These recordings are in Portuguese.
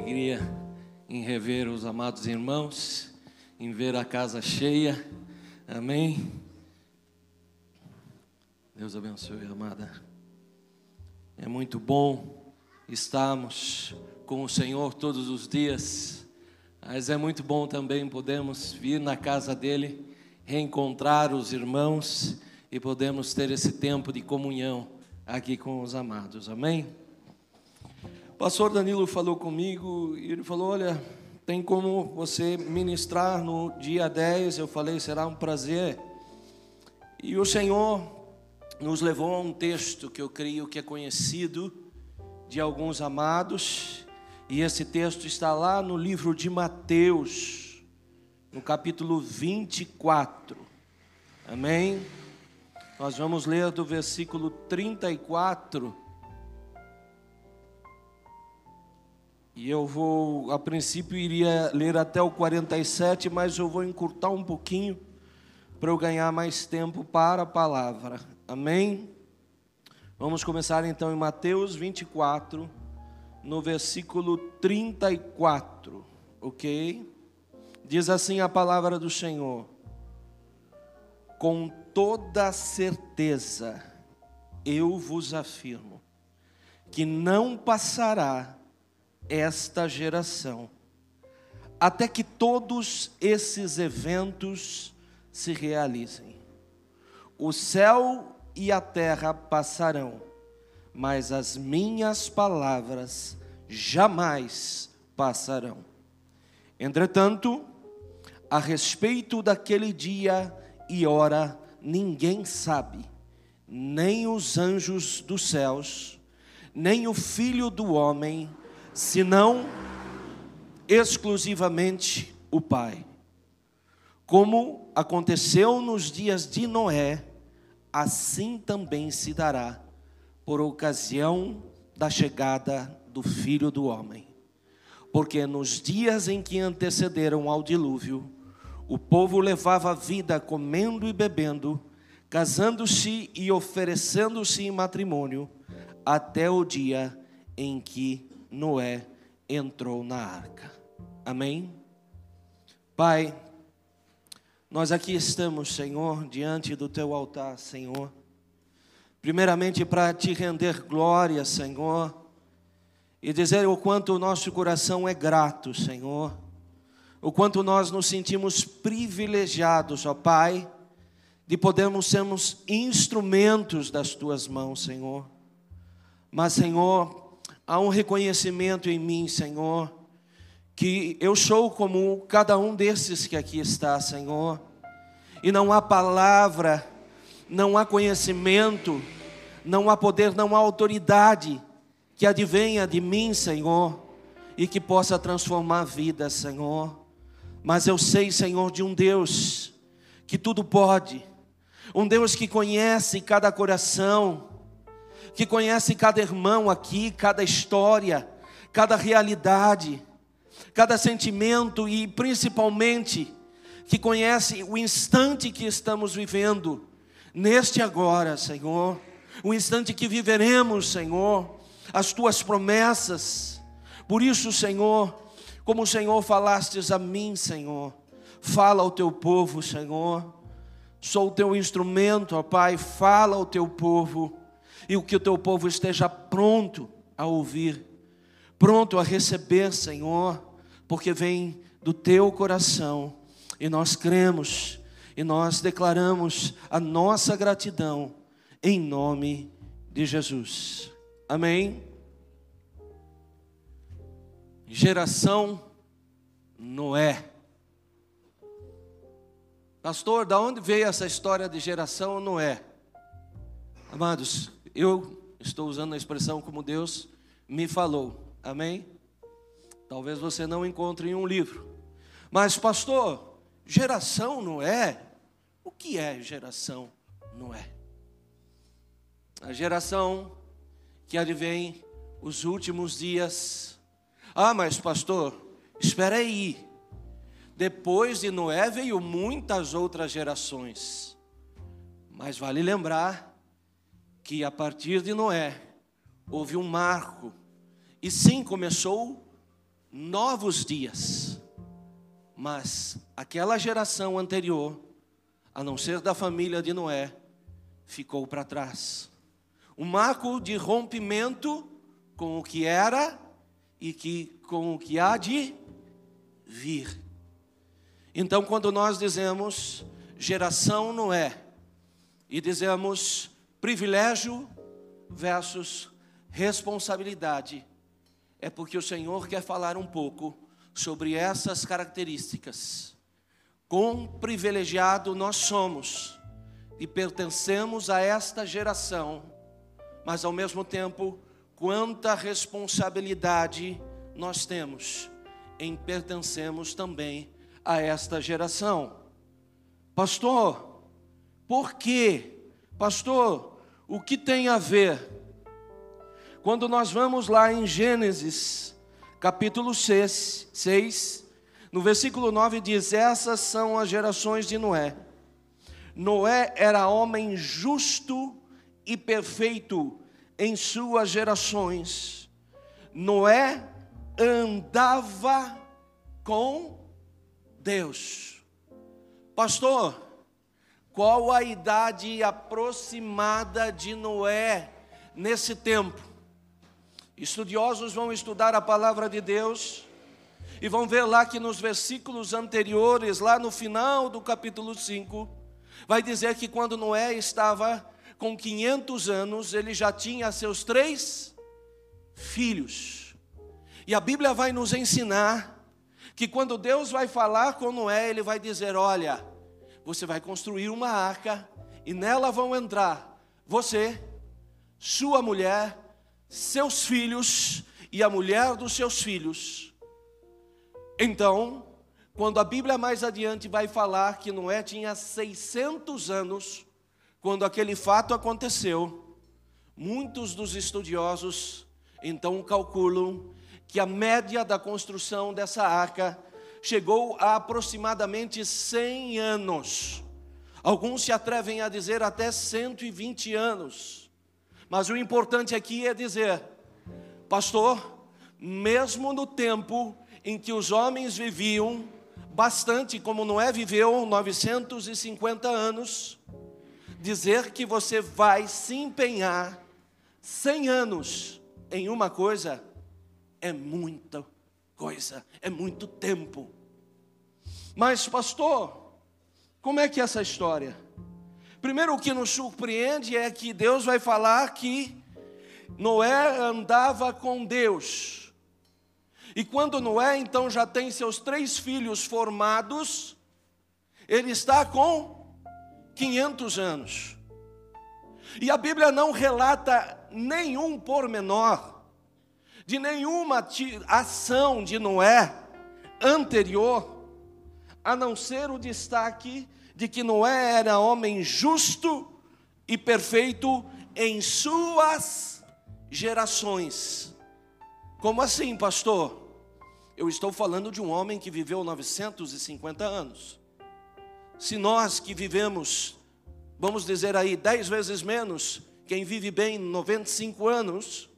alegria em rever os amados irmãos, em ver a casa cheia. Amém. Deus abençoe, amada. É muito bom estarmos com o Senhor todos os dias, mas é muito bom também podermos vir na casa dele, reencontrar os irmãos e podemos ter esse tempo de comunhão aqui com os amados. Amém. Pastor Danilo falou comigo e ele falou: Olha, tem como você ministrar no dia 10? Eu falei: Será um prazer. E o Senhor nos levou a um texto que eu creio que é conhecido de alguns amados, e esse texto está lá no livro de Mateus, no capítulo 24. Amém? Nós vamos ler do versículo 34 E eu vou, a princípio, iria ler até o 47, mas eu vou encurtar um pouquinho para eu ganhar mais tempo para a palavra. Amém? Vamos começar então em Mateus 24, no versículo 34, ok? Diz assim a palavra do Senhor: Com toda certeza eu vos afirmo, que não passará esta geração, até que todos esses eventos se realizem. O céu e a terra passarão, mas as minhas palavras jamais passarão. Entretanto, a respeito daquele dia e hora, ninguém sabe, nem os anjos dos céus, nem o filho do homem, senão exclusivamente o Pai. Como aconteceu nos dias de Noé, assim também se dará por ocasião da chegada do Filho do Homem. Porque nos dias em que antecederam ao dilúvio, o povo levava a vida comendo e bebendo, casando-se e oferecendo-se em matrimônio, até o dia em que Noé entrou na arca. Amém? Pai, nós aqui estamos, Senhor, diante do teu altar, Senhor. Primeiramente para te render glória, Senhor, e dizer o quanto o nosso coração é grato, Senhor. O quanto nós nos sentimos privilegiados, ó Pai, de podermos sermos instrumentos das tuas mãos, Senhor. Mas, Senhor, há um reconhecimento em mim, Senhor, que eu sou como cada um desses que aqui está, Senhor, e não há palavra, não há conhecimento, não há poder, não há autoridade que advenha de mim, Senhor, e que possa transformar a vida, Senhor. Mas eu sei, Senhor, de um Deus que tudo pode, um Deus que conhece cada coração, que conhece cada irmão aqui, cada história, cada realidade, cada sentimento e principalmente que conhece o instante que estamos vivendo, neste agora, Senhor, o instante que viveremos, Senhor, as tuas promessas. Por isso, Senhor, como o Senhor falastes a mim, Senhor, fala ao teu povo, Senhor. Sou o teu instrumento, ó Pai, fala ao teu povo e o que o teu povo esteja pronto a ouvir, pronto a receber, Senhor, porque vem do teu coração e nós cremos e nós declaramos a nossa gratidão em nome de Jesus. Amém. Geração Noé. Pastor, da onde veio essa história de geração Noé? Amados, eu estou usando a expressão como Deus me falou. Amém? Talvez você não encontre em um livro. Mas, pastor, geração não é? O que é geração não é? A geração que advém os últimos dias. Ah, mas pastor, espera aí. Depois de Noé veio muitas outras gerações. Mas vale lembrar que a partir de Noé houve um marco, e sim começou novos dias. Mas aquela geração anterior, a não ser da família de Noé, ficou para trás. Um marco de rompimento com o que era e que, com o que há de vir. Então, quando nós dizemos geração Noé e dizemos privilégio versus responsabilidade, é porque o Senhor quer falar um pouco sobre essas características. Quão privilegiado nós somos e pertencemos a esta geração, mas ao mesmo tempo, quanta responsabilidade nós temos em pertencemos também a esta geração. Pastor, por quê? Pastor, o que tem a ver quando nós vamos lá em Gênesis, capítulo 6, 6 no versículo 9 diz: Essas são as gerações de Noé. Noé era homem justo e perfeito em suas gerações. Noé andava com Deus. Pastor, qual a idade aproximada de Noé nesse tempo? Estudiosos vão estudar a palavra de Deus e vão ver lá que nos versículos anteriores, lá no final do capítulo 5, vai dizer que quando Noé estava com 500 anos, ele já tinha seus três filhos. E a Bíblia vai nos ensinar que quando Deus vai falar com Noé, ele vai dizer: Olha, você vai construir uma arca e nela vão entrar você, sua mulher seus filhos e a mulher dos seus filhos. Então, quando a Bíblia mais adiante vai falar que Noé tinha 600 anos, quando aquele fato aconteceu, muitos dos estudiosos então calculam que a média da construção dessa arca chegou a aproximadamente 100 anos. Alguns se atrevem a dizer até 120 anos. Mas o importante aqui é dizer, pastor, mesmo no tempo em que os homens viviam bastante, como Noé viveu 950 anos, dizer que você vai se empenhar 100 anos em uma coisa é muita coisa, é muito tempo. Mas, pastor, como é que é essa história? Primeiro, o que nos surpreende é que Deus vai falar que Noé andava com Deus. E quando Noé então já tem seus três filhos formados, ele está com 500 anos. E a Bíblia não relata nenhum pormenor de nenhuma ação de Noé anterior, a não ser o destaque de que Noé era homem justo e perfeito em suas gerações. Como assim, pastor? Eu estou falando de um homem que viveu 950 anos. Se nós que vivemos, vamos dizer aí, dez vezes menos, quem vive bem 95 anos,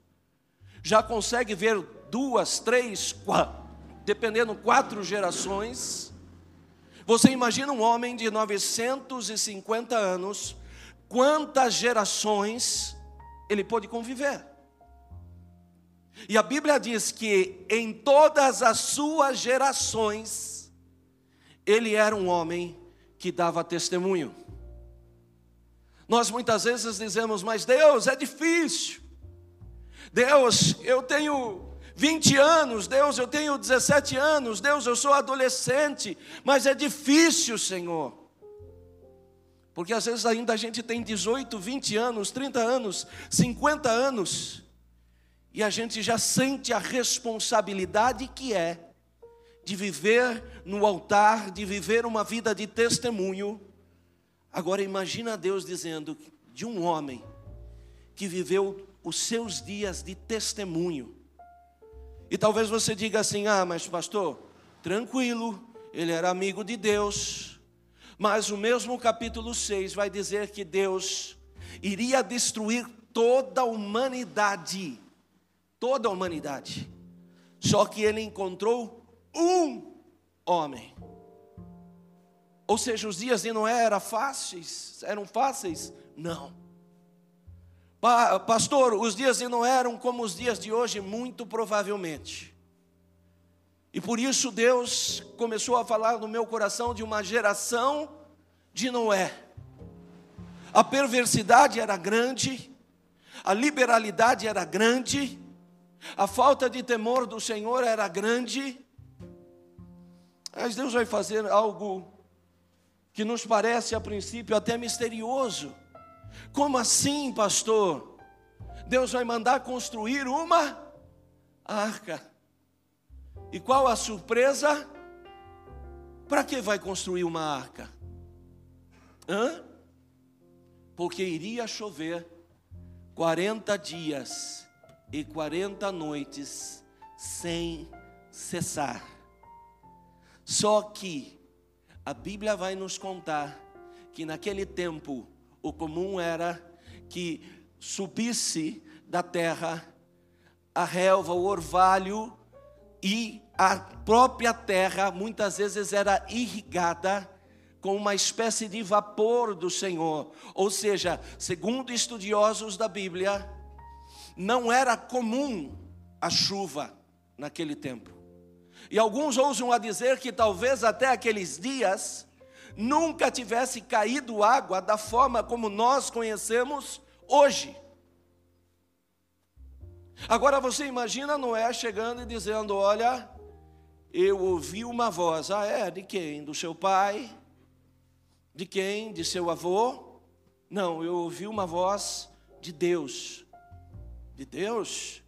já consegue ver duas, três, quatro, dependendo quatro gerações, você imagina um homem de 950 anos, quantas gerações ele pôde conviver? E a Bíblia diz que em todas as suas gerações, ele era um homem que dava testemunho. Nós muitas vezes dizemos, mas Deus é difícil. Deus, eu tenho 20 anos, Deus, eu tenho 17 anos, Deus, eu sou adolescente, mas é difícil, Senhor. Porque às vezes ainda a gente tem 18, 20 anos, 30 anos, 50 anos, e a gente já sente a responsabilidade que é de viver no altar, de viver uma vida de testemunho. Agora imagina Deus dizendo de um homem que viveu os seus dias de testemunho e talvez você diga assim: ah, mas pastor, tranquilo, ele era amigo de Deus. Mas o mesmo capítulo 6 vai dizer que Deus iria destruir toda a humanidade, toda a humanidade, Só que ele encontrou um homem. Ou seja, os dias de Noé eram fáceis, eram fáceis? Não. Pastor, os dias Noé eram como os dias de hoje, muito provavelmente. E por isso Deus começou a falar no meu coração de uma geração de Noé. A perversidade era grande, a liberalidade era grande, a falta de temor do Senhor era grande. Mas Deus vai fazer algo que nos parece a princípio até misterioso. Como assim, pastor? Deus vai mandar construir uma arca. E qual a surpresa? Para que vai construir uma arca? Hã? Porque iria chover 40 dias e 40 noites sem cessar. Só que a Bíblia vai nos contar que naquele tempo o comum era que subisse da terra a relva, o orvalho e a própria terra muitas vezes era irrigada com uma espécie de vapor do Senhor. Ou seja, segundo estudiosos da Bíblia, não era comum a chuva naquele tempo. E alguns ousam a dizer que talvez até aqueles dias nunca tivesse caído água da forma como nós conhecemos hoje. Agora você imagina Noé chegando e dizendo: Olha, eu ouvi uma voz. Ah, é? De quem? Do seu pai? De quem? De seu avô? Não, eu ouvi uma voz de Deus. De Deus?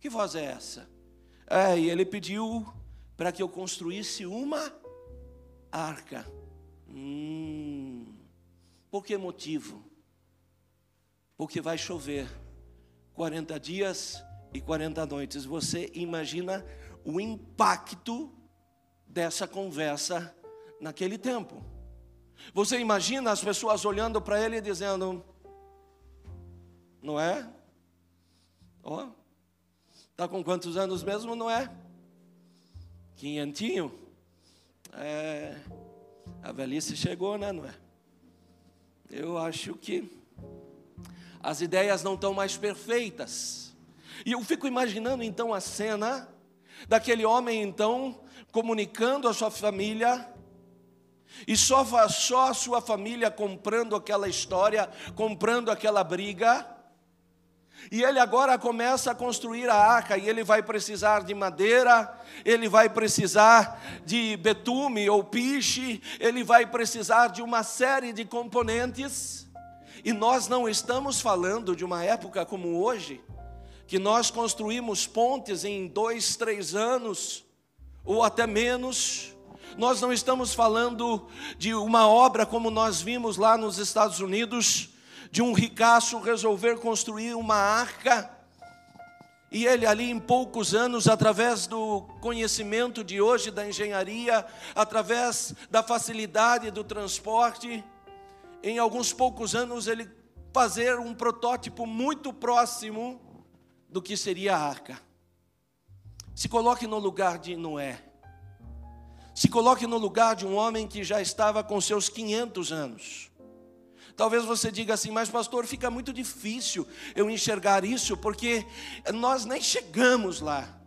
Que voz é essa? É, e ele pediu para que eu construísse uma arca. Hum, por que motivo? Porque vai chover 40 dias e 40 noites. Você imagina o impacto dessa conversa naquele tempo. Você imagina as pessoas olhando para ele e dizendo: Não é? Ó, oh, tá com quantos anos mesmo, não é? Quinhentinho? É, a velhice chegou, né, não é? Eu acho que as ideias não estão mais perfeitas. E eu fico imaginando então a cena daquele homem então comunicando à sua família e só, só a sua família comprando aquela história, comprando aquela briga. E ele agora começa a construir a arca, e ele vai precisar de madeira, ele vai precisar de betume ou piche, ele vai precisar de uma série de componentes. E nós não estamos falando de uma época como hoje, que nós construímos pontes em dois, três anos, ou até menos. Nós não estamos falando de uma obra como nós vimos lá nos Estados Unidos, de um ricaço resolver construir uma arca. E ele ali em poucos anos, através do conhecimento de hoje da engenharia, através da facilidade do transporte, em alguns poucos anos ele fazer um protótipo muito próximo do que seria a arca. Se coloque no lugar de Noé. Se coloque no lugar de um homem que já estava com seus 500 anos. Talvez você diga assim, mas pastor, fica muito difícil eu enxergar isso, porque nós nem chegamos lá.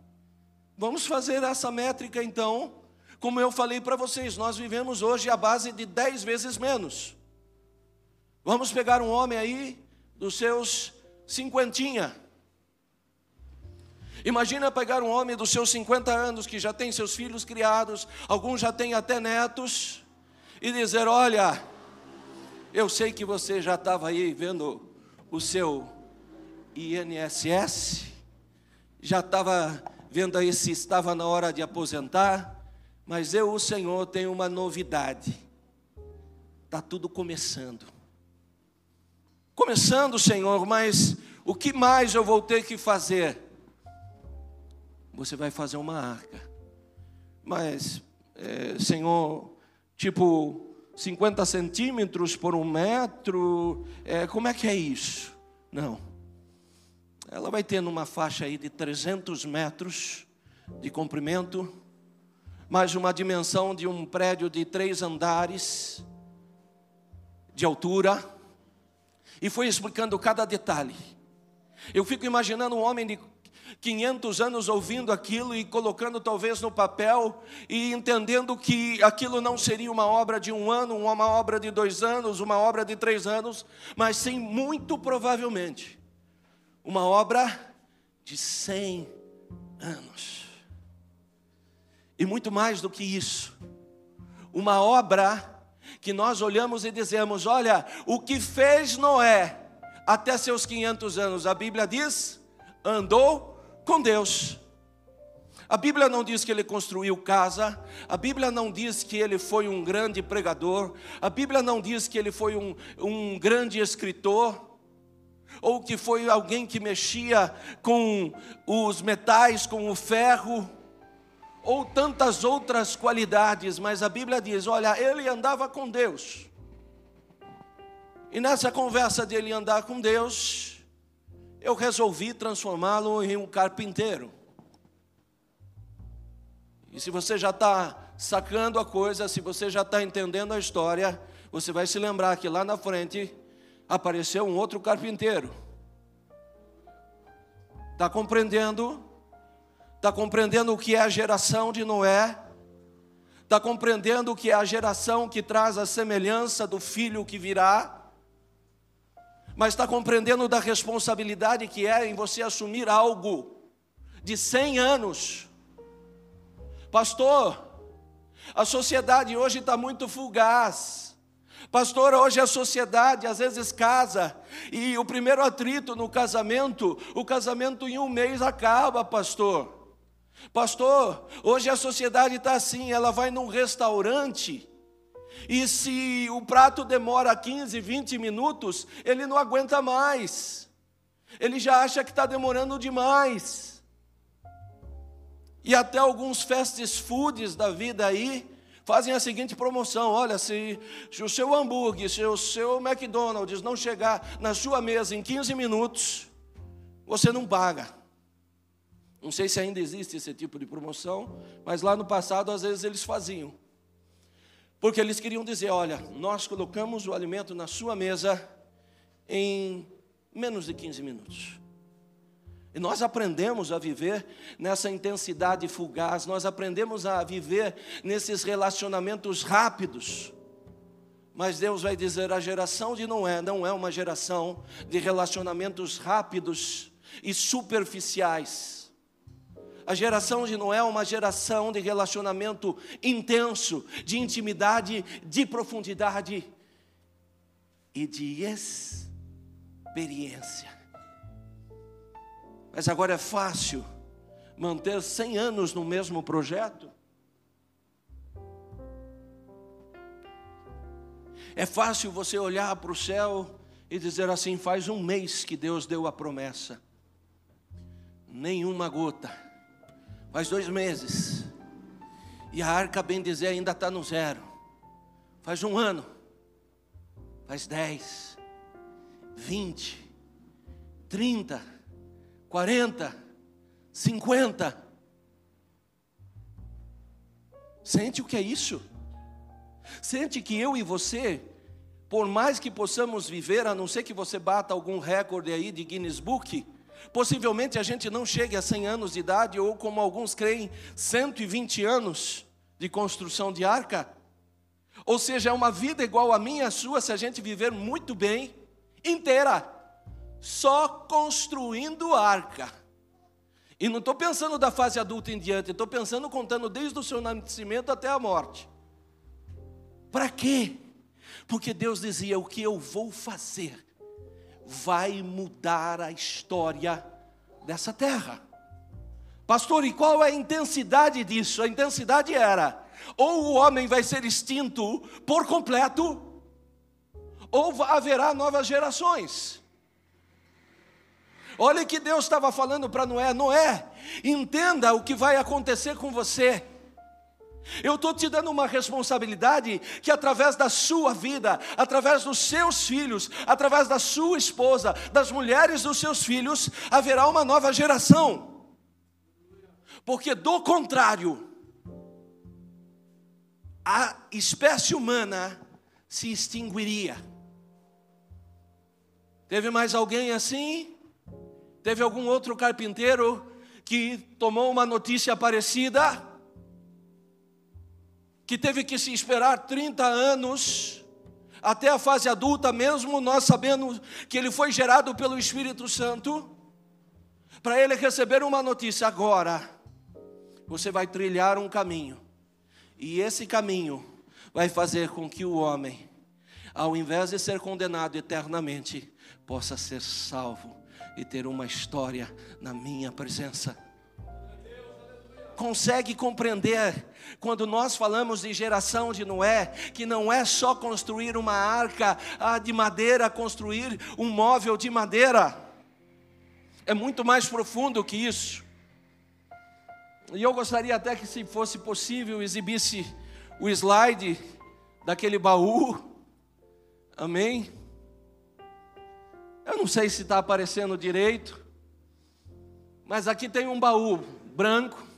Vamos fazer essa métrica então. Como eu falei para vocês, nós vivemos hoje a base de 10 vezes menos. Vamos pegar um homem aí dos seus cinquentinha. Imagina pegar um homem dos seus 50 anos que já tem seus filhos criados, alguns já têm até netos, e dizer: Olha, eu sei que você já estava aí vendo o seu INSS, já estava vendo aí se estava na hora de aposentar, mas eu, o Senhor, tenho uma novidade. Está tudo começando. Começando, Senhor, mas o que mais eu vou ter que fazer? Você vai fazer uma arca. Mas, é, Senhor, tipo, 50 centímetros por um metro, é, como é que é isso? Não. Ela vai ter numa faixa aí de 300 metros de comprimento, mais uma dimensão de um prédio de três andares de altura, e foi explicando cada detalhe. Eu fico imaginando um homem de 500 anos ouvindo aquilo e colocando talvez no papel e entendendo que aquilo não seria uma obra de um ano, uma obra de dois anos, uma obra de três anos, mas sim, muito provavelmente, uma obra de 100 anos. E muito mais do que isso, uma obra que nós olhamos e dizemos: olha, o que fez Noé até seus 500 anos, a Bíblia diz, andou com Deus. A Bíblia não diz que ele construiu casa, a Bíblia não diz que ele foi um grande pregador, a Bíblia não diz que ele foi um, um grande escritor, ou que foi alguém que mexia com os metais, com o ferro, ou tantas outras qualidades, mas a Bíblia diz: olha, ele andava com Deus. E nessa conversa dele andar com Deus, eu resolvi transformá-lo em um carpinteiro. E se você já está sacando a coisa, se você já está entendendo a história, você vai se lembrar que lá na frente apareceu um outro carpinteiro. Está compreendendo? Está compreendendo o que é a geração de Noé? Está compreendendo o que é a geração que traz a semelhança do filho que virá? Mas está compreendendo da responsabilidade que é em você assumir algo de 100 anos. Pastor, a sociedade hoje está muito fugaz. Pastor, hoje a sociedade às vezes casa e o primeiro atrito no casamento, o casamento em um mês acaba, pastor. Pastor, hoje a sociedade está assim, ela vai num restaurante e se o prato demora 15, 20 minutos, ele não aguenta mais, ele já acha que está demorando demais. E até alguns fast foods da vida aí, fazem a seguinte promoção: olha, se, se o seu hambúrguer, se o seu McDonald's não chegar na sua mesa em 15 minutos, você não paga. Não sei se ainda existe esse tipo de promoção, mas lá no passado às vezes eles faziam. Porque eles queriam dizer: olha, nós colocamos o alimento na sua mesa em menos de 15 minutos. E nós aprendemos a viver nessa intensidade fugaz, nós aprendemos a viver nesses relacionamentos rápidos. Mas Deus vai dizer: a geração de Noé não é uma geração de relacionamentos rápidos e superficiais. A geração de Noé é uma geração de relacionamento intenso, de intimidade, de profundidade e de experiência. Mas agora é fácil manter 100 anos no mesmo projeto? É fácil você olhar para o céu e dizer assim: faz um mês que Deus deu a promessa, nenhuma gota, faz dois meses, e a arca, bem dizer, ainda está no zero, faz um ano, faz dez, vinte, trinta, 40, 50. Sente o que é isso? Sente que eu e você, por mais que possamos viver, a não ser que você bata algum recorde aí de Guinness Book, possivelmente a gente não chegue a 100 anos de idade, ou como alguns creem, 120 anos de construção de arca. Ou seja, é uma vida igual a minha a sua, se a gente viver muito bem, inteira só construindo arca. E não estou pensando da fase adulta em diante, estou pensando contando desde o seu nascimento até a morte. Para quê? Porque Deus dizia: o que eu vou fazer vai mudar a história dessa terra. Pastor, e qual é a intensidade disso? A intensidade era: ou o homem vai ser extinto por completo, ou haverá novas gerações. Olha que Deus estava falando para Noé: Noé, entenda o que vai acontecer com você. Eu estou te dando uma responsabilidade que, através da sua vida, através dos seus filhos, através da sua esposa, das mulheres dos seus filhos, haverá uma nova geração. Porque do contrário, a espécie humana se extinguiria. Teve mais alguém assim? Teve algum outro carpinteiro que tomou uma notícia parecida? Que teve que se esperar 30 anos até a fase adulta, mesmo nós sabendo que ele foi gerado pelo Espírito Santo, para ele receber uma notícia agora. Você vai trilhar um caminho, e esse caminho vai fazer com que o homem, ao invés de ser condenado eternamente, possa ser salvo e ter uma história na minha presença consegue compreender quando nós falamos de geração de Noé, que não é só construir uma arca ah, de madeira, construir um móvel de madeira, é muito mais profundo que isso. E eu gostaria até que, se fosse possível, exibisse o slide daquele baú, amém? Eu não sei se está aparecendo direito, mas aqui tem um baú branco,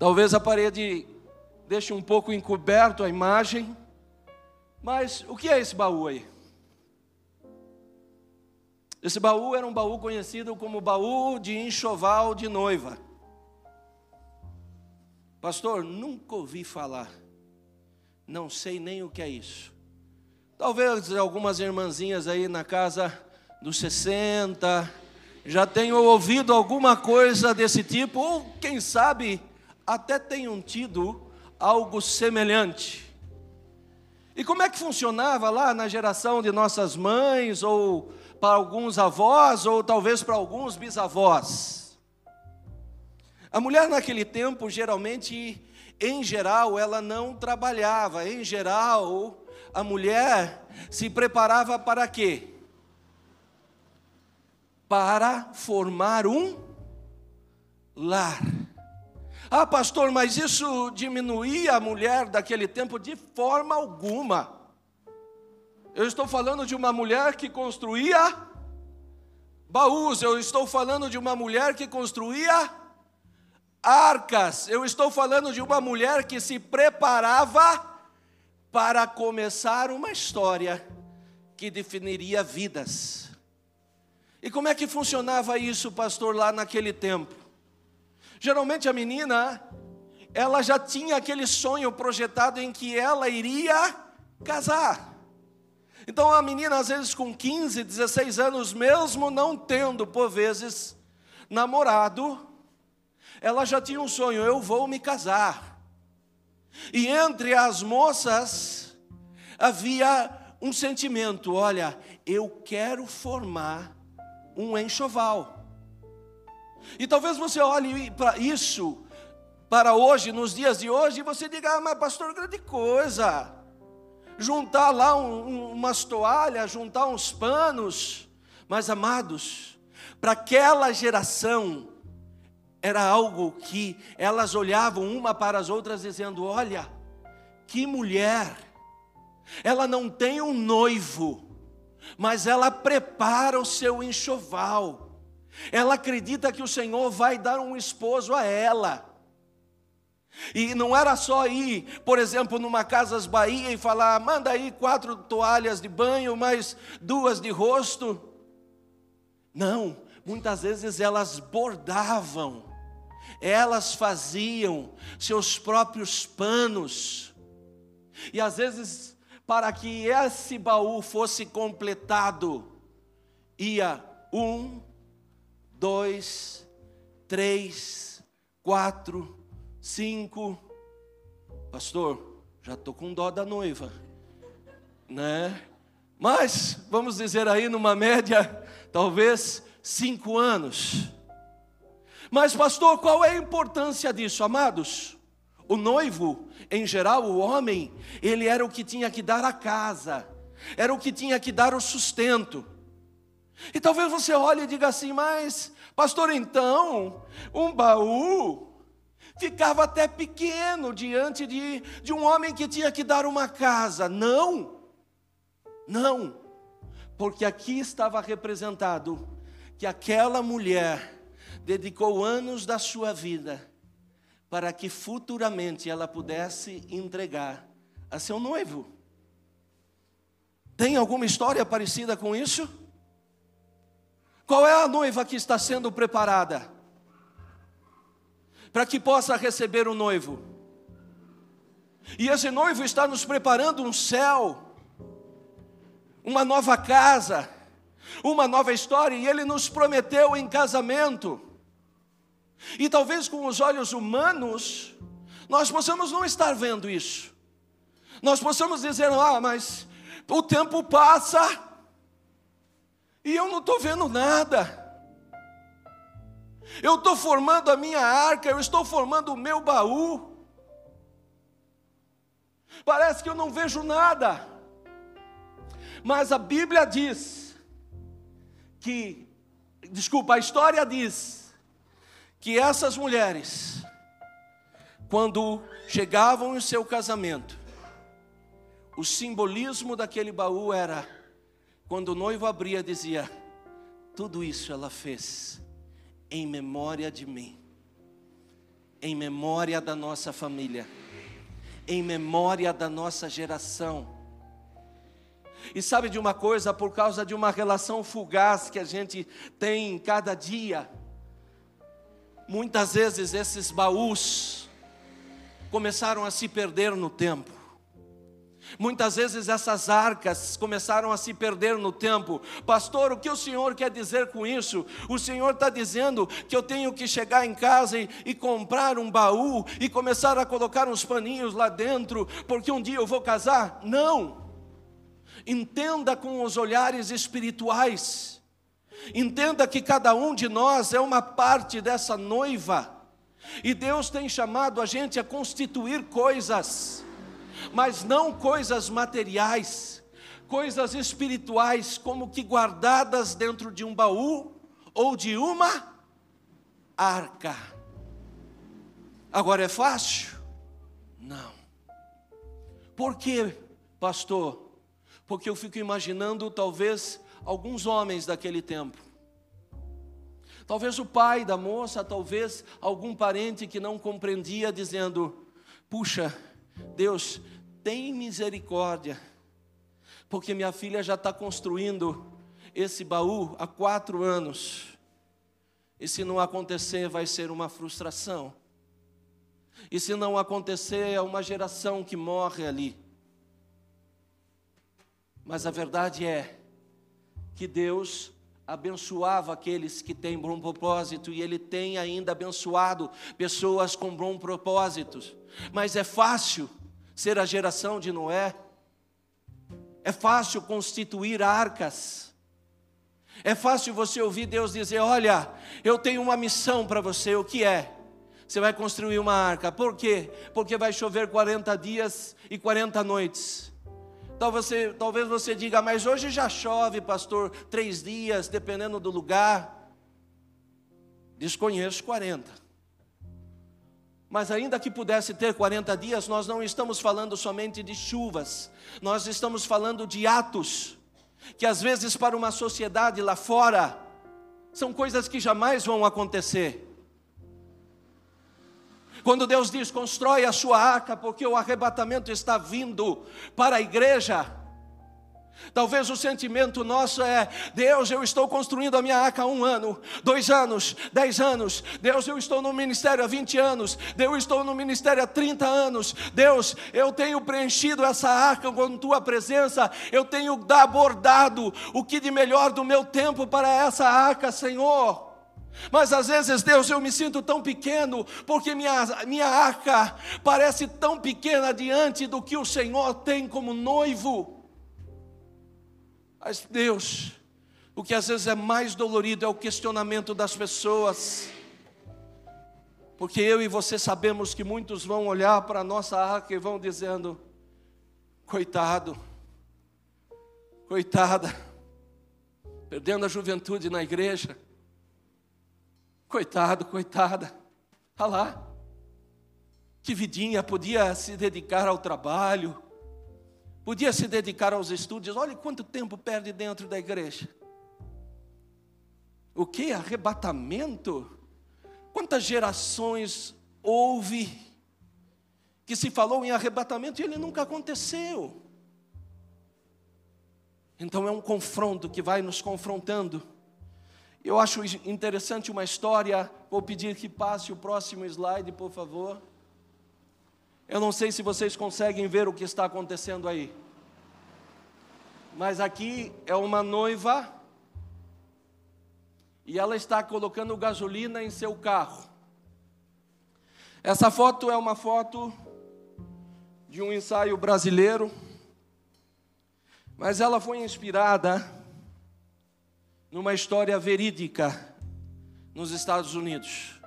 Talvez a parede deixe um pouco encoberto a imagem, mas o que é esse baú aí? Esse baú era um baú conhecido como baú de enxoval de noiva. Pastor, nunca ouvi falar. Não sei nem o que é isso. Talvez algumas irmãzinhas aí na casa dos 60 já tenham ouvido alguma coisa desse tipo, ou quem sabe até tenham tido algo semelhante. E como é que funcionava lá na geração de nossas mães, ou para alguns avós, ou talvez para alguns bisavós? A mulher naquele tempo, geralmente, em geral, ela não trabalhava, em geral, a mulher se preparava para quê? Para formar um lar. Ah, pastor, mas isso diminuía a mulher daquele tempo de forma alguma. Eu estou falando de uma mulher que construía baús, eu estou falando de uma mulher que construía arcas, eu estou falando de uma mulher que se preparava para começar uma história que definiria vidas. E como é que funcionava isso, pastor, lá naquele tempo? Geralmente a menina, ela já tinha aquele sonho projetado em que ela iria casar. Então a menina, às vezes com 15, 16 anos, mesmo não tendo, por vezes, namorado, ela já tinha um sonho: eu vou me casar. E entre as moças havia um sentimento: olha, eu quero formar um enxoval. E talvez você olhe para isso, para hoje, nos dias de hoje, e você diga, ah, mas pastor, grande coisa. Juntar lá um, um, umas toalhas, juntar uns panos. Mas amados, para aquela geração, era algo que elas olhavam uma para as outras dizendo: Olha, que mulher, ela não tem um noivo, mas ela prepara o seu enxoval. Ela acredita que o Senhor vai dar um esposo a ela. E não era só ir, por exemplo, numa Casas Bahia e falar: manda aí quatro toalhas de banho, mais duas de rosto. Não, muitas vezes elas bordavam, elas faziam seus próprios panos. E às vezes, para que esse baú fosse completado, ia um, dois, três, quatro, cinco. Pastor, já estou com dó da noiva, né? Mas, vamos dizer aí, numa média, talvez cinco anos. Mas, pastor, qual é a importância disso, amados? O noivo, em geral, o homem, ele era o que tinha que dar a casa, era o que tinha que dar o sustento. E talvez você olhe e diga assim, mas, pastor, então, um baú ficava até pequeno diante de, de um homem que tinha que dar uma casa. Não, não, porque aqui estava representado que aquela mulher dedicou anos da sua vida para que futuramente ela pudesse entregar a seu noivo. Tem alguma história parecida com isso? Qual é a noiva que está sendo preparada para que possa receber o noivo? E esse noivo está nos preparando um céu, uma nova casa, uma nova história, e ele nos prometeu em casamento. E talvez com os olhos humanos, nós possamos não estar vendo isso. Nós possamos dizer, ah, mas o tempo passa e eu não estou vendo nada. Eu estou formando a minha arca, eu estou formando o meu baú. Parece que eu não vejo nada. Mas a Bíblia diz que, desculpa, a história diz que essas mulheres, quando chegavam em seu casamento, o simbolismo daquele baú era, quando o noivo abria, dizia: Tudo isso ela fez em memória de mim, em memória da nossa família, em memória da nossa geração. E sabe de uma coisa, por causa de uma relação fugaz que a gente tem cada dia, Muitas vezes esses baús começaram a se perder no tempo. Muitas vezes essas arcas começaram a se perder no tempo. Pastor, o que o senhor quer dizer com isso? O senhor está dizendo que eu tenho que chegar em casa e, e, comprar um baú e começar a colocar uns paninhos lá dentro, porque um dia eu vou casar? Não. Entenda com os olhares espirituais. Entenda que cada um de nós é uma parte dessa noiva, e Deus tem chamado a gente a constituir coisas, mas não coisas materiais, coisas espirituais, como que guardadas dentro de um baú ou de uma arca. Agora é fácil? Não. Por quê, pastor? Porque eu fico imaginando talvez alguns homens daquele tempo. Talvez o pai da moça, talvez algum parente que não compreendia, dizendo: Puxa, Deus, tem misericórdia, porque minha filha já está construindo esse baú há quatro anos, e se não acontecer, vai ser uma frustração, e se não acontecer, é uma geração que morre ali. Mas a verdade é, que Deus abençoava aqueles que têm bom propósito e Ele tem ainda abençoado pessoas com bom propósitos. Mas é fácil ser a geração de Noé, é fácil constituir arcas. É fácil você ouvir Deus dizer: Olha, eu tenho uma missão para você, o que é? Você vai construir uma arca, por quê? Porque vai chover 40 dias e 40 noites. Talvez você, talvez você diga, mas hoje já chove, pastor, três dias, dependendo do lugar. Desconheço 40. Mas ainda que pudesse ter 40 dias, nós não estamos falando somente de chuvas, nós estamos falando de atos, que às vezes para uma sociedade lá fora, são coisas que jamais vão acontecer. Quando Deus diz: constrói a sua arca, porque o arrebatamento está vindo para a igreja. Talvez o sentimento nosso é: Deus, eu estou construindo a minha arca há um ano, dois anos, dez anos. Deus, eu estou no ministério há 20 anos. Deus, eu estou no ministério há 30 anos. Deus, eu tenho preenchido essa arca com tua presença. Eu tenho abordado o que de melhor do meu tempo para essa arca, Senhor. Mas às vezes, Deus, eu me sinto tão pequeno, porque minha, minha arca parece tão pequena diante do que o Senhor tem como noivo. Mas, Deus, o que às vezes é mais dolorido é o questionamento das pessoas. Porque eu e você sabemos que muitos vão olhar para a nossa arca e vão dizendo: coitado, coitada, perdendo a juventude na igreja Coitado, coitada. Olha lá. Que vidinha, podia se dedicar ao trabalho, podia se dedicar aos estudos. Olha quanto tempo perde dentro da igreja. O que? Arrebatamento? Quantas gerações houve que se falou em arrebatamento e ele nunca aconteceu? Então é um confronto que vai nos confrontando. Eu acho interessante uma história, vou pedir que passe o próximo slide, por favor. Eu não sei se vocês conseguem ver o que está acontecendo aí. Mas aqui é uma noiva e ela está colocando gasolina em seu carro. Essa foto é uma foto de um ensaio brasileiro, mas ela foi inspirada numa história verídica nos Estados Unidos.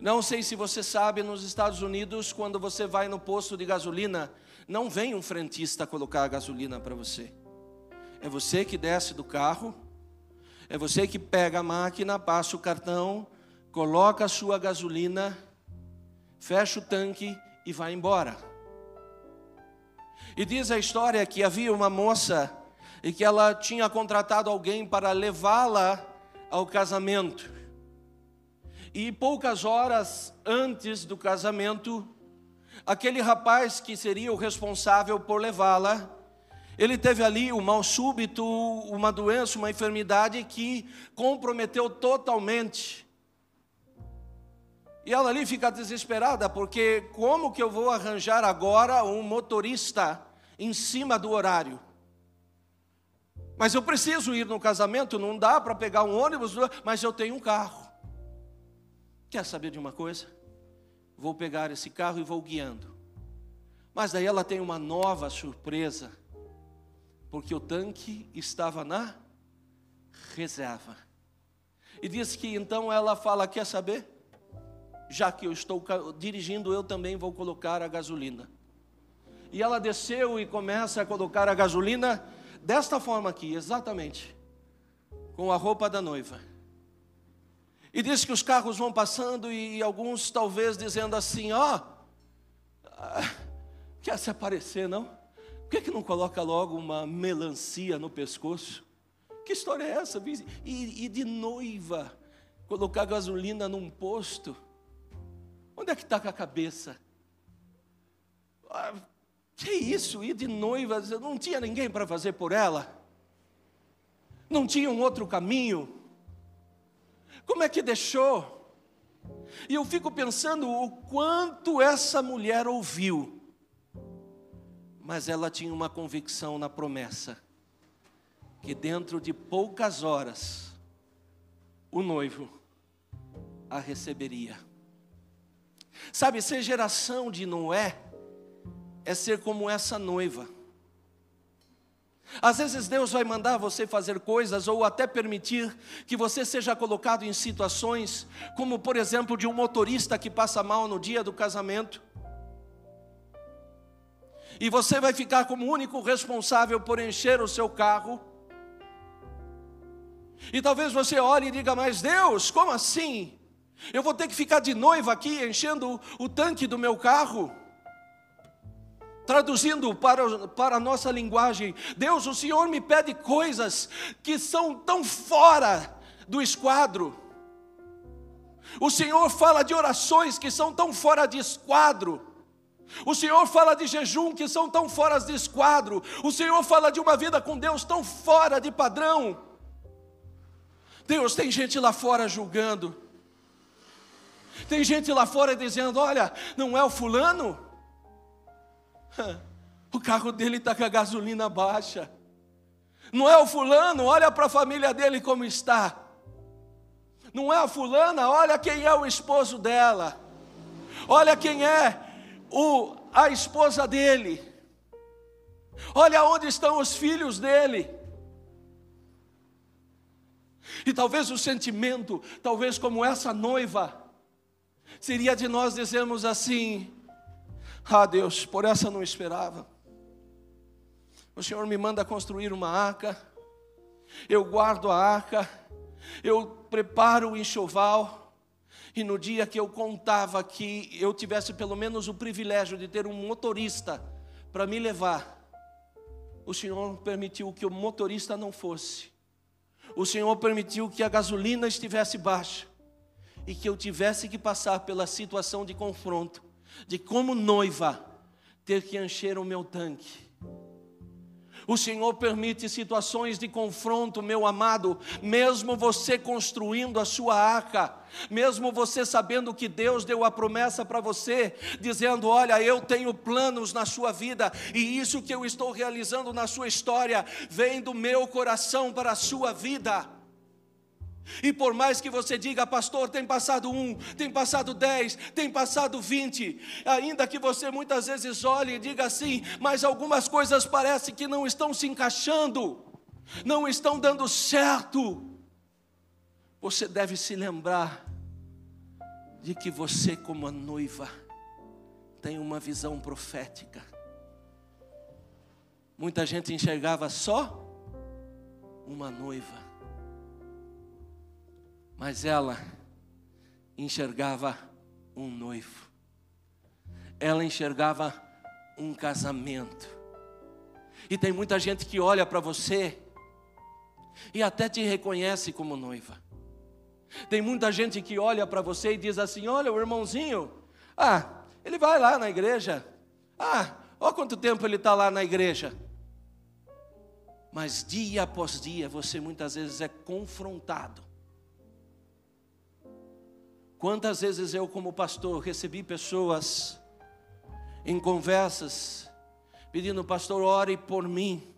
Não sei se você sabe, nos Estados Unidos, quando você vai no posto de gasolina, não vem um frentista colocar a gasolina para você. É você que desce do carro, é você que pega a máquina, passa o cartão, coloca a sua gasolina, fecha o tanque e vai embora. E diz a história que havia uma moça e que ela tinha contratado alguém para levá-la ao casamento. E poucas horas antes do casamento, aquele rapaz que seria o responsável por levá-la, ele teve ali um mal súbito, uma doença, uma enfermidade que comprometeu totalmente. E ela ali fica desesperada, porque como que eu vou arranjar agora um motorista em cima do horário? Mas eu preciso ir no casamento, não dá para pegar um ônibus, mas eu tenho um carro. Quer saber de uma coisa? Vou pegar esse carro e vou guiando. Mas daí ela tem uma nova surpresa, porque o tanque estava na reserva. E diz que então ela fala: Quer saber? Já que eu estou dirigindo, eu também vou colocar a gasolina. E ela desceu e começa a colocar a gasolina desta forma aqui, exatamente, com a roupa da noiva. E diz que os carros vão passando e alguns talvez dizendo assim: ó, oh, quer se aparecer, não? Por que, que não coloca logo uma melancia no pescoço? Que história é essa? E, e de noiva, colocar gasolina num posto? Onde é que está com a cabeça? Ah, que isso? Ir de noiva, não tinha ninguém para fazer por ela? Não tinha um outro caminho? Como é que deixou? E eu fico pensando o quanto essa mulher ouviu, mas ela tinha uma convicção na promessa, que dentro de poucas horas, o noivo a receberia. Sabe, ser geração de Noé é ser como essa noiva às vezes Deus vai mandar você fazer coisas ou até permitir que você seja colocado em situações, como por exemplo de um motorista que passa mal no dia do casamento. E você vai ficar como único responsável por encher o seu carro. E talvez você olhe e diga: Mas Deus, como assim? Eu vou ter que ficar de noiva aqui enchendo o tanque do meu carro? Traduzindo para, para a nossa linguagem, Deus, o Senhor me pede coisas que são tão fora do esquadro. O Senhor fala de orações que são tão fora de esquadro. O Senhor fala de jejum que são tão fora de esquadro. O Senhor fala de uma vida com Deus tão fora de padrão. Deus, tem gente lá fora julgando. Tem gente lá fora dizendo: olha, não é o fulano? O carro dele está com a gasolina baixa. Não é o fulano, olha para a família dele como está. Não é a fulana, olha quem é o esposo dela. Olha quem é o, a esposa dele. Olha onde estão os filhos dele. E talvez o sentimento, talvez como essa noiva, seria de nós dizermos assim: ah, Deus, por essa não esperava. O Senhor me manda construir uma arca, eu guardo a arca, eu preparo o enxoval, e no dia que eu contava que eu tivesse pelo menos o privilégio de ter um motorista para me levar, o Senhor permitiu que o motorista não fosse, o Senhor permitiu que a gasolina estivesse baixa, e que eu tivesse que passar pela situação de confronto, de como noiva ter que encher o meu tanque. O Senhor permite situações de confronto, meu amado, mesmo você construindo a sua arca, mesmo você sabendo que Deus deu a promessa para você, dizendo: Olha, eu tenho planos na sua vida, e isso que eu estou realizando na sua história vem do meu coração para a sua vida. E por mais que você diga, pastor, tem passado um, tem passado dez, tem passado vinte, ainda que você muitas vezes olhe e diga assim, mas algumas coisas parecem que não estão se encaixando, não estão dando certo. Você deve se lembrar de que você, como a noiva, tem uma visão profética. Muita gente enxergava só uma noiva mas ela enxergava um noivo, ela enxergava um casamento. E tem muita gente que olha para você e até te reconhece como noiva. Tem muita gente que olha para você e diz assim: Olha, o irmãozinho, ah, ele vai lá na igreja. Ah, olha quanto tempo ele está lá na igreja. Mas dia após dia você muitas vezes é confrontado Quantas vezes eu, como pastor, recebi pessoas em conversas pedindo, pastor, ore por mim.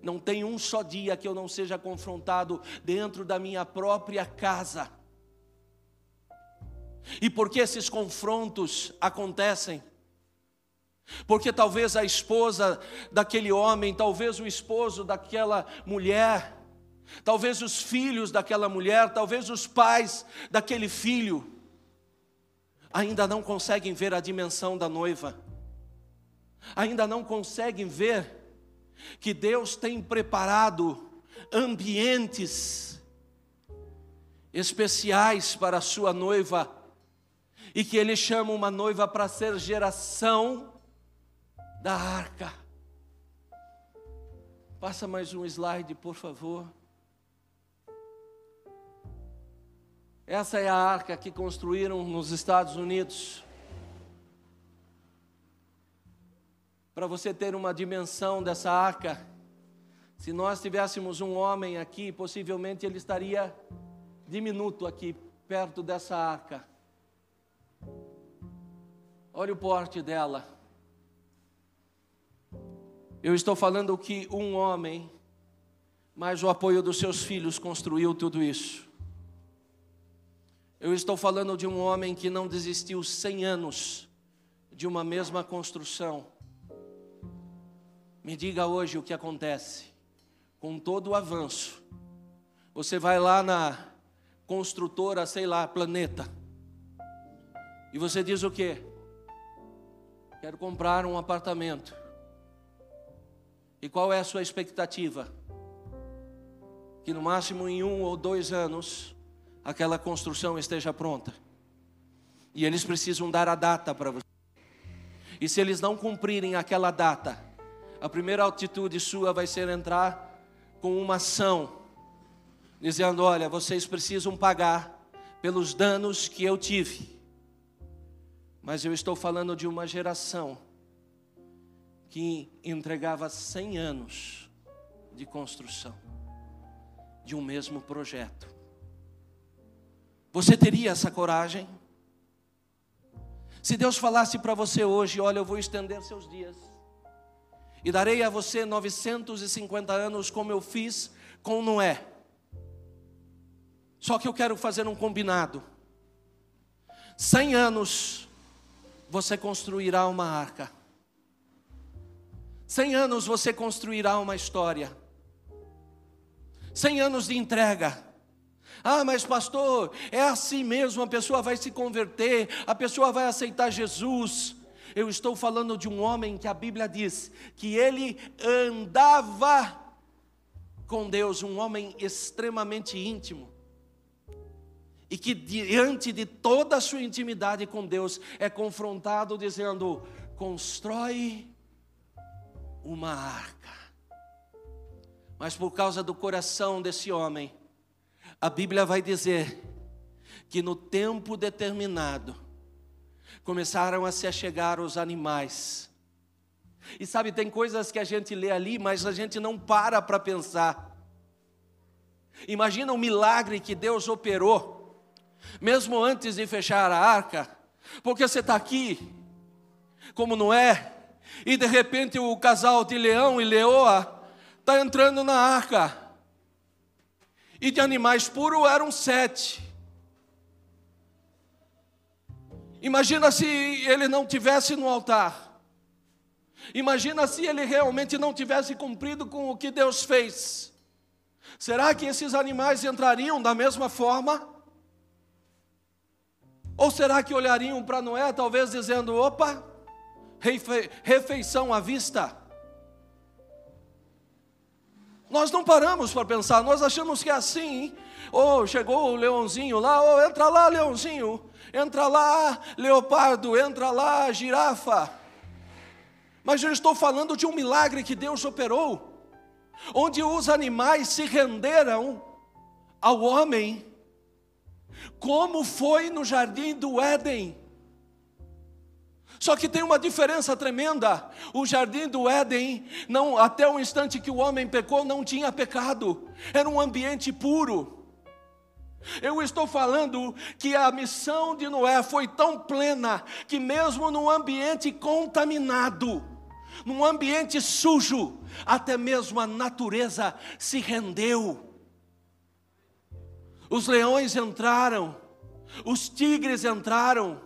Não tem um só dia que eu não seja confrontado dentro da minha própria casa. E por que esses confrontos acontecem? Porque talvez a esposa daquele homem, talvez o esposo daquela mulher, talvez os filhos daquela mulher, talvez os pais daquele filho, ainda não conseguem ver a dimensão da noiva, ainda não conseguem ver que Deus tem preparado ambientes especiais para a sua noiva, e que Ele chama uma noiva para ser geração da arca. Passa mais um slide, por favor. Essa é a arca que construíram nos Estados Unidos. Para você ter uma dimensão dessa arca, se nós tivéssemos um homem aqui, possivelmente ele estaria diminuto aqui, perto dessa arca. Olha o porte dela. Eu estou falando que um homem, mais o apoio dos seus filhos, construiu tudo isso. Eu estou falando de um homem que não desistiu 100 anos de uma mesma construção. Me diga hoje o que acontece com todo o avanço. Você vai lá na construtora, sei lá, Planeta, e você diz o quê? Quero comprar um apartamento. E qual é a sua expectativa? Que no máximo em um ou dois anos aquela construção esteja pronta. E eles precisam dar a data para você. E se eles não cumprirem aquela data, a primeira atitude sua vai ser entrar com uma ação, dizendo: Olha, vocês precisam pagar pelos danos que eu tive. Mas eu estou falando de uma geração que entregava 100 anos de construção de um mesmo projeto. Você teria essa coragem? Se Deus falasse para você hoje: Olha, eu vou estender seus dias, e darei a você 950 anos, como eu fiz com Noé. Só que eu quero fazer um combinado: 100 anos você construirá uma arca, 100 anos você construirá uma história, 100 anos de entrega. Ah, mas pastor, é assim mesmo, a pessoa vai se converter, a pessoa vai aceitar Jesus. Eu estou falando de um homem que a Bíblia diz que ele andava com Deus, um homem extremamente íntimo. E que diante de toda a sua intimidade com Deus é confrontado dizendo: constrói uma arca. Mas por causa do coração desse homem, a Bíblia vai dizer que no tempo determinado começaram a se achegar os animais. E sabe, tem coisas que a gente lê ali, mas a gente não para para pensar. Imagina o milagre que Deus operou, mesmo antes de fechar a arca, porque você está aqui, como não é, e de repente o casal de leão e leoa está entrando na arca, e de animais puros eram sete. Imagina se ele não tivesse no altar. Imagina se ele realmente não tivesse cumprido com o que Deus fez. Será que esses animais entrariam da mesma forma? Ou será que olhariam para Noé, talvez dizendo: opa, refeição à vista? Nós não paramos para pensar, nós achamos que é assim. Ou oh, chegou o leãozinho lá, ou oh, entra lá, leãozinho, entra lá, leopardo, entra lá, girafa. Mas eu estou falando de um milagre que Deus operou, onde os animais se renderam ao homem, como foi no jardim do Éden. Só que tem uma diferença tremenda. O jardim do Éden, não, até o instante que o homem pecou, não tinha pecado. Era um ambiente puro. Eu estou falando que a missão de Noé foi tão plena que mesmo num ambiente contaminado, num ambiente sujo, até mesmo a natureza se rendeu. Os leões entraram, os tigres entraram,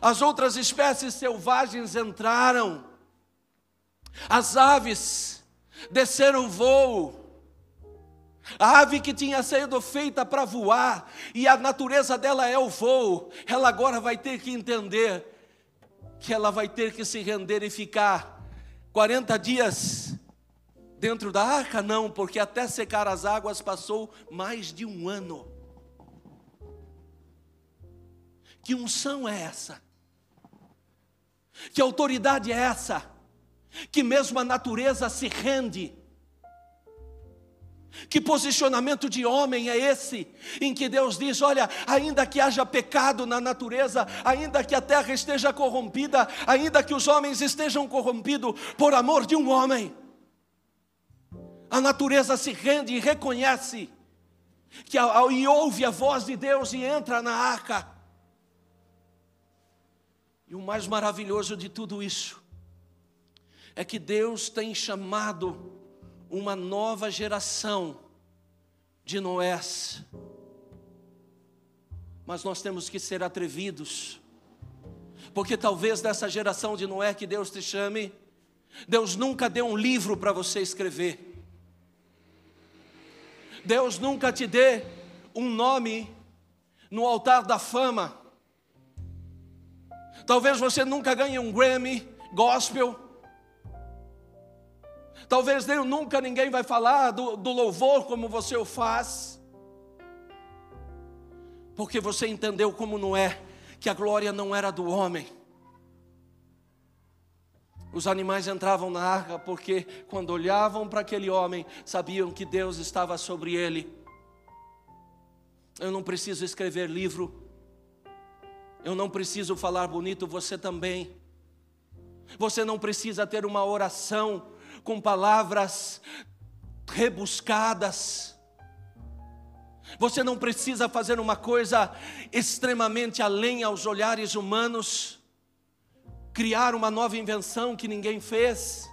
as outras espécies selvagens entraram, as aves desceram voo, a ave que tinha sido feita para voar, e a natureza dela é o voo, ela agora vai ter que entender que ela vai ter que se render e ficar 40 dias dentro da arca? Não, porque até secar as águas passou mais de um ano. Que unção é essa? Que autoridade é essa? Que mesmo a natureza se rende. Que posicionamento de homem é esse, em que Deus diz: olha, ainda que haja pecado na natureza, ainda que a terra esteja corrompida, ainda que os homens estejam corrompidos por amor de um homem, a natureza se rende e reconhece, que, e ouve a voz de Deus e entra na arca. E o mais maravilhoso de tudo isso é que Deus tem chamado uma nova geração de Noés. Mas nós temos que ser atrevidos, porque talvez dessa geração de Noé que Deus te chame, Deus nunca deu um livro para você escrever, Deus nunca te dê um nome no altar da fama, Talvez você nunca ganhe um Grammy gospel. Talvez nunca ninguém vai falar do, do louvor como você o faz. Porque você entendeu como não é, que a glória não era do homem. Os animais entravam na arca porque, quando olhavam para aquele homem, sabiam que Deus estava sobre ele. Eu não preciso escrever livro eu não preciso falar bonito, você também. Você não precisa ter uma oração com palavras rebuscadas. Você não precisa fazer uma coisa extremamente além aos olhares humanos, criar uma nova invenção que ninguém fez.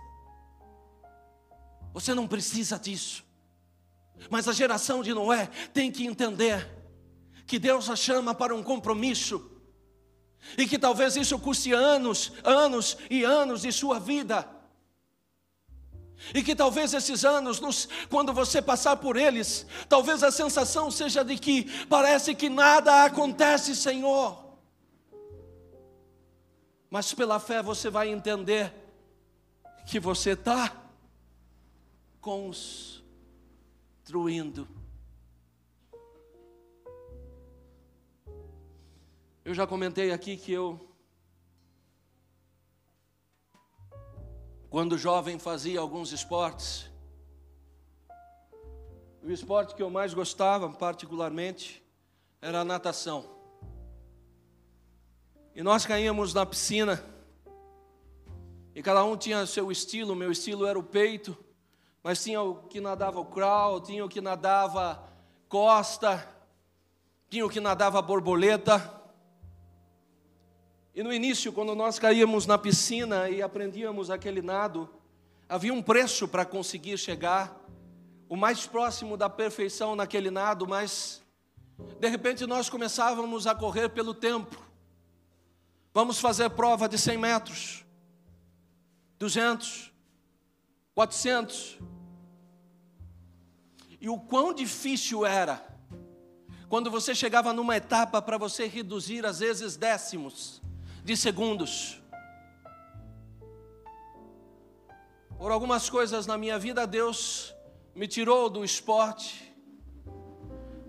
Você não precisa disso. Mas a geração de Noé tem que entender que Deus a chama para um compromisso e que talvez isso custe anos, anos e anos de sua vida. E que talvez esses anos, nos, quando você passar por eles, talvez a sensação seja de que parece que nada acontece, Senhor. Mas pela fé você vai entender que você está construindo. Eu já comentei aqui que eu, quando jovem, fazia alguns esportes. O esporte que eu mais gostava, particularmente, era a natação. E nós caímos na piscina. E cada um tinha seu estilo, meu estilo era o peito, mas tinha o que nadava o crawl, tinha o que nadava costa, tinha o que nadava borboleta. E no início, quando nós caíamos na piscina e aprendíamos aquele nado, havia um preço para conseguir chegar o mais próximo da perfeição naquele nado, mas de repente nós começávamos a correr pelo tempo. Vamos fazer prova de 100 metros, 200, 400. E o quão difícil era quando você chegava numa etapa para você reduzir às vezes décimos de segundos. Por algumas coisas na minha vida, Deus me tirou do esporte,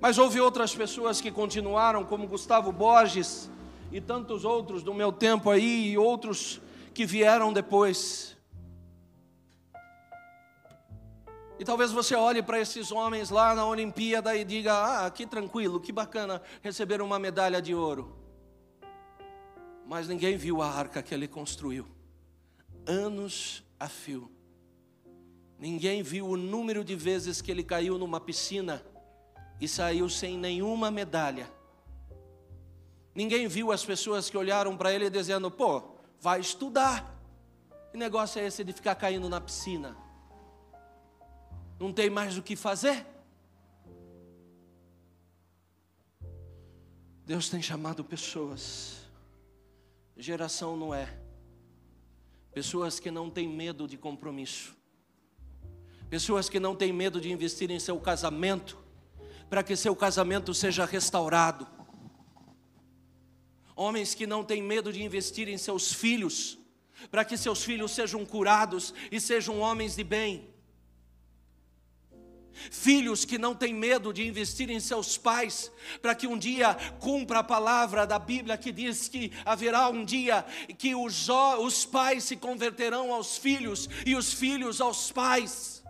mas houve outras pessoas que continuaram, como Gustavo Borges e tantos outros do meu tempo aí, e outros que vieram depois. E talvez você olhe para esses homens lá na Olimpíada e diga: Ah, que tranquilo, que bacana receber uma medalha de ouro. Mas ninguém viu a arca que ele construiu, anos a fio. Ninguém viu o número de vezes que ele caiu numa piscina e saiu sem nenhuma medalha. Ninguém viu as pessoas que olharam para ele dizendo: pô, vai estudar. Que negócio é esse de ficar caindo na piscina? Não tem mais o que fazer? Deus tem chamado pessoas, geração não é, pessoas que não têm medo de compromisso, Pessoas que não têm medo de investir em seu casamento, para que seu casamento seja restaurado. Homens que não têm medo de investir em seus filhos, para que seus filhos sejam curados e sejam homens de bem. Filhos que não têm medo de investir em seus pais, para que um dia cumpra a palavra da Bíblia que diz que haverá um dia que os, os pais se converterão aos filhos e os filhos aos pais.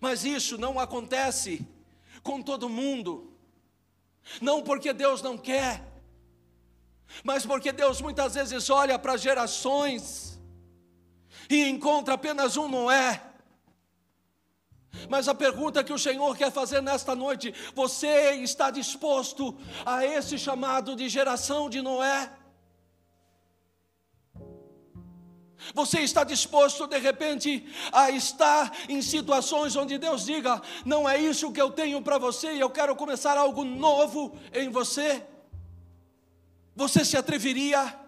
Mas isso não acontece com todo mundo. Não porque Deus não quer, mas porque Deus muitas vezes olha para gerações e encontra apenas um Noé. Mas a pergunta que o Senhor quer fazer nesta noite: você está disposto a esse chamado de geração de Noé? Você está disposto de repente a estar em situações onde Deus diga: não é isso que eu tenho para você e eu quero começar algo novo em você? Você se atreveria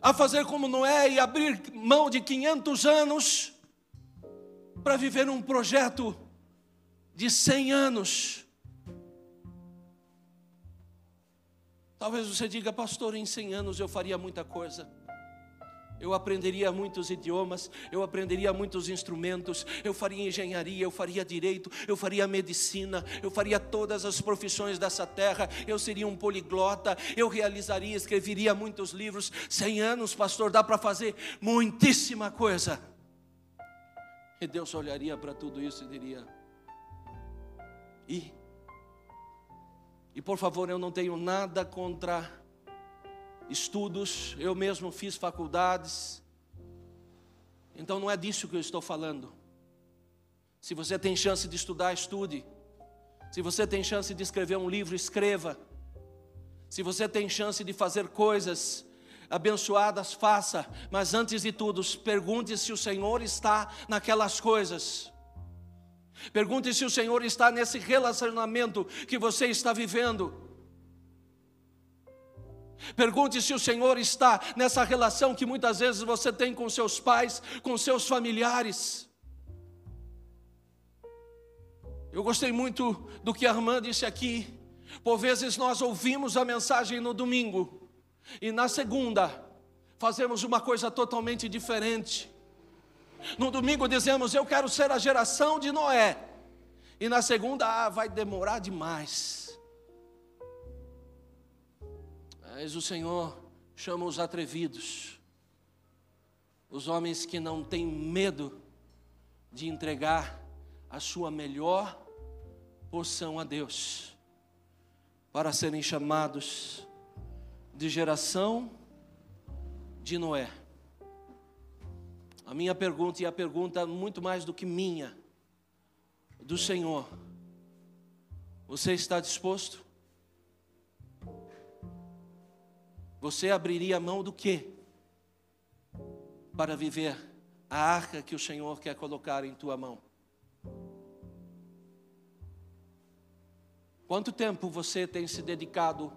a fazer como Noé e abrir mão de 500 anos para viver um projeto de 100 anos? Talvez você diga, pastor, em 100 anos eu faria muita coisa. Eu aprenderia muitos idiomas, eu aprenderia muitos instrumentos, eu faria engenharia, eu faria direito, eu faria medicina, eu faria todas as profissões dessa terra, eu seria um poliglota, eu realizaria, escreveria muitos livros. Cem anos, pastor, dá para fazer muitíssima coisa. E Deus olharia para tudo isso e diria: e, e por favor, eu não tenho nada contra estudos, eu mesmo fiz faculdades. Então não é disso que eu estou falando. Se você tem chance de estudar, estude. Se você tem chance de escrever um livro, escreva. Se você tem chance de fazer coisas abençoadas, faça. Mas antes de tudo, pergunte se o Senhor está naquelas coisas. Pergunte se o Senhor está nesse relacionamento que você está vivendo. Pergunte se o Senhor está nessa relação que muitas vezes você tem com seus pais, com seus familiares. Eu gostei muito do que a irmã disse aqui. Por vezes nós ouvimos a mensagem no domingo e na segunda fazemos uma coisa totalmente diferente. No domingo dizemos, eu quero ser a geração de Noé. E na segunda, ah, vai demorar demais. Mas o Senhor chama os atrevidos, os homens que não têm medo de entregar a sua melhor porção a Deus. para serem chamados de geração de Noé. A minha pergunta, e a pergunta muito mais do que minha, do Senhor: Você está disposto? Você abriria mão do quê? Para viver a arca que o Senhor quer colocar em tua mão. Quanto tempo você tem se dedicado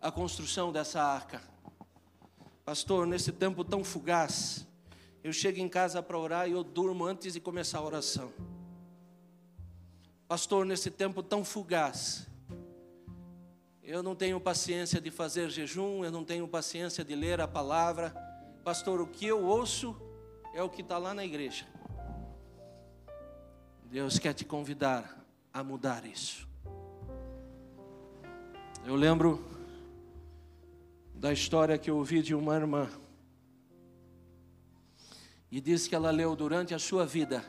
à construção dessa arca? Pastor, nesse tempo tão fugaz, eu chego em casa para orar e eu durmo antes de começar a oração. Pastor, nesse tempo tão fugaz, eu não tenho paciência de fazer jejum, eu não tenho paciência de ler a palavra. Pastor, o que eu ouço é o que está lá na igreja. Deus quer te convidar a mudar isso. Eu lembro da história que eu ouvi de uma irmã. E diz que ela leu durante a sua vida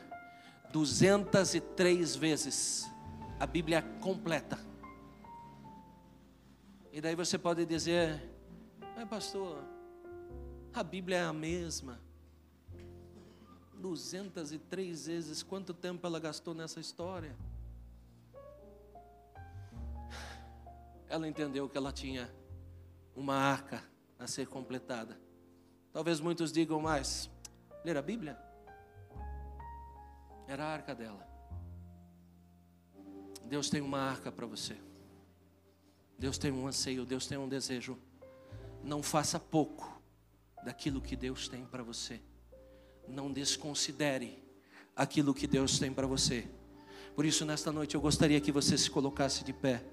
203 vezes a Bíblia completa. E daí você pode dizer, mas pastor, a Bíblia é a mesma. 203 vezes, quanto tempo ela gastou nessa história? Ela entendeu que ela tinha uma arca a ser completada. Talvez muitos digam mais, ler a Bíblia? Era a arca dela. Deus tem uma arca para você. Deus tem um anseio, Deus tem um desejo. Não faça pouco daquilo que Deus tem para você. Não desconsidere aquilo que Deus tem para você. Por isso, nesta noite, eu gostaria que você se colocasse de pé.